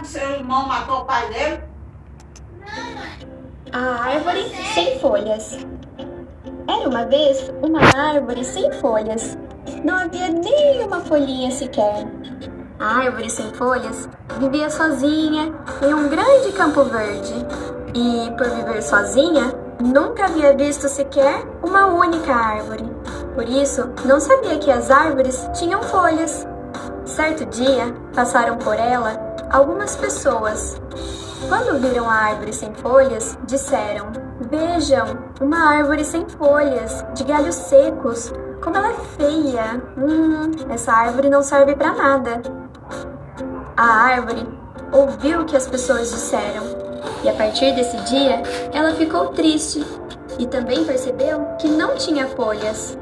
que seu irmão matou o pai dele? A árvore sem folhas. Era uma vez uma árvore sem folhas. Não havia nenhuma folhinha sequer. A árvore sem folhas vivia sozinha em um grande campo verde. E, por viver sozinha, nunca havia visto sequer uma única árvore. Por isso, não sabia que as árvores tinham folhas. Certo dia, passaram por ela algumas pessoas. Quando viram a árvore sem folhas, disseram: Vejam, uma árvore sem folhas, de galhos secos. Como ela é feia! Hum, essa árvore não serve para nada. A árvore ouviu o que as pessoas disseram e a partir desse dia ela ficou triste e também percebeu que não tinha folhas.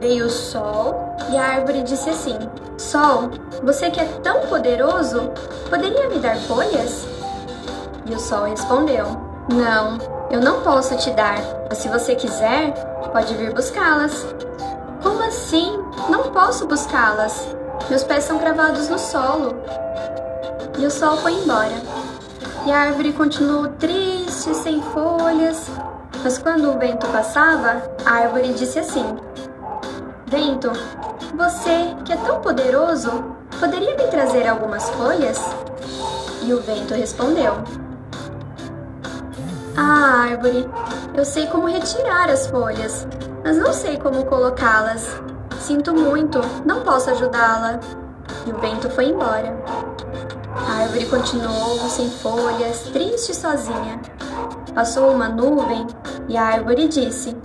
Veio o sol e a árvore disse assim: Sol, você que é tão poderoso, poderia me dar folhas? E o sol respondeu: Não, eu não posso te dar, mas se você quiser, pode vir buscá-las. Como assim? Não posso buscá-las. Meus pés são cravados no solo. E o sol foi embora. E a árvore continuou triste, sem folhas. Mas quando o vento passava, a árvore disse assim: Vento, você que é tão poderoso, poderia me trazer algumas folhas? E o vento respondeu: ah, árvore, eu sei como retirar as folhas, mas não sei como colocá-las. Sinto muito, não posso ajudá-la. E o vento foi embora. A árvore continuou sem folhas, triste e sozinha. Passou uma nuvem e a árvore disse: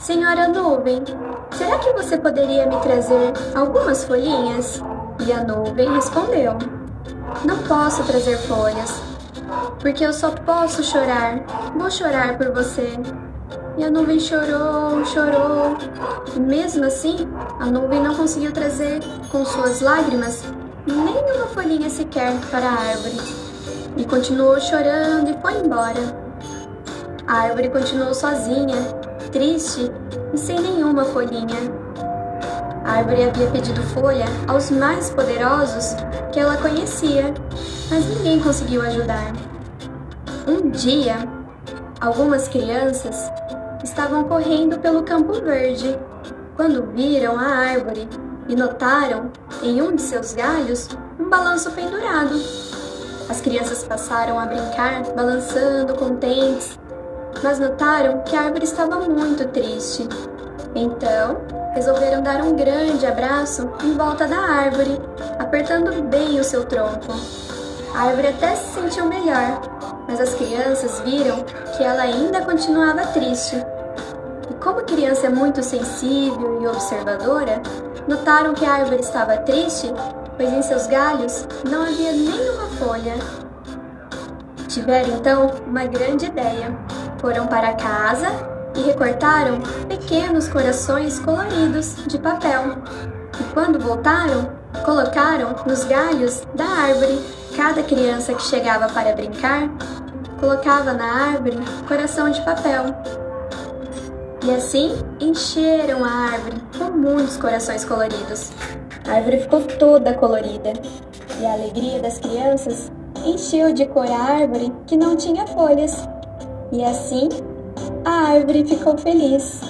Senhora nuvem, será que você poderia me trazer algumas folhinhas? E a nuvem respondeu: Não posso trazer folhas, porque eu só posso chorar. Vou chorar por você. E a nuvem chorou, chorou. E mesmo assim, a nuvem não conseguiu trazer com suas lágrimas nenhuma folhinha sequer para a árvore. E continuou chorando e foi embora. A árvore continuou sozinha, triste e sem nenhuma folhinha. A árvore havia pedido folha aos mais poderosos que ela conhecia, mas ninguém conseguiu ajudar. Um dia, algumas crianças estavam correndo pelo campo verde quando viram a árvore e notaram em um de seus galhos um balanço pendurado. As crianças passaram a brincar, balançando contentes, mas notaram que a árvore estava muito triste. Então, resolveram dar um grande abraço em volta da árvore, apertando bem o seu tronco. A árvore até se sentiu melhor, mas as crianças viram que ela ainda continuava triste. E como criança é muito sensível e observadora, notaram que a árvore estava triste, pois em seus galhos não havia nenhuma folha. Tiveram então uma grande ideia. Foram para casa e recortaram pequenos corações coloridos de papel. E quando voltaram, colocaram nos galhos da árvore. Cada criança que chegava para brincar colocava na árvore coração de papel. E assim encheram a árvore com muitos corações coloridos. A árvore ficou toda colorida e a alegria das crianças encheu de cor a árvore que não tinha folhas. E assim a árvore ficou feliz.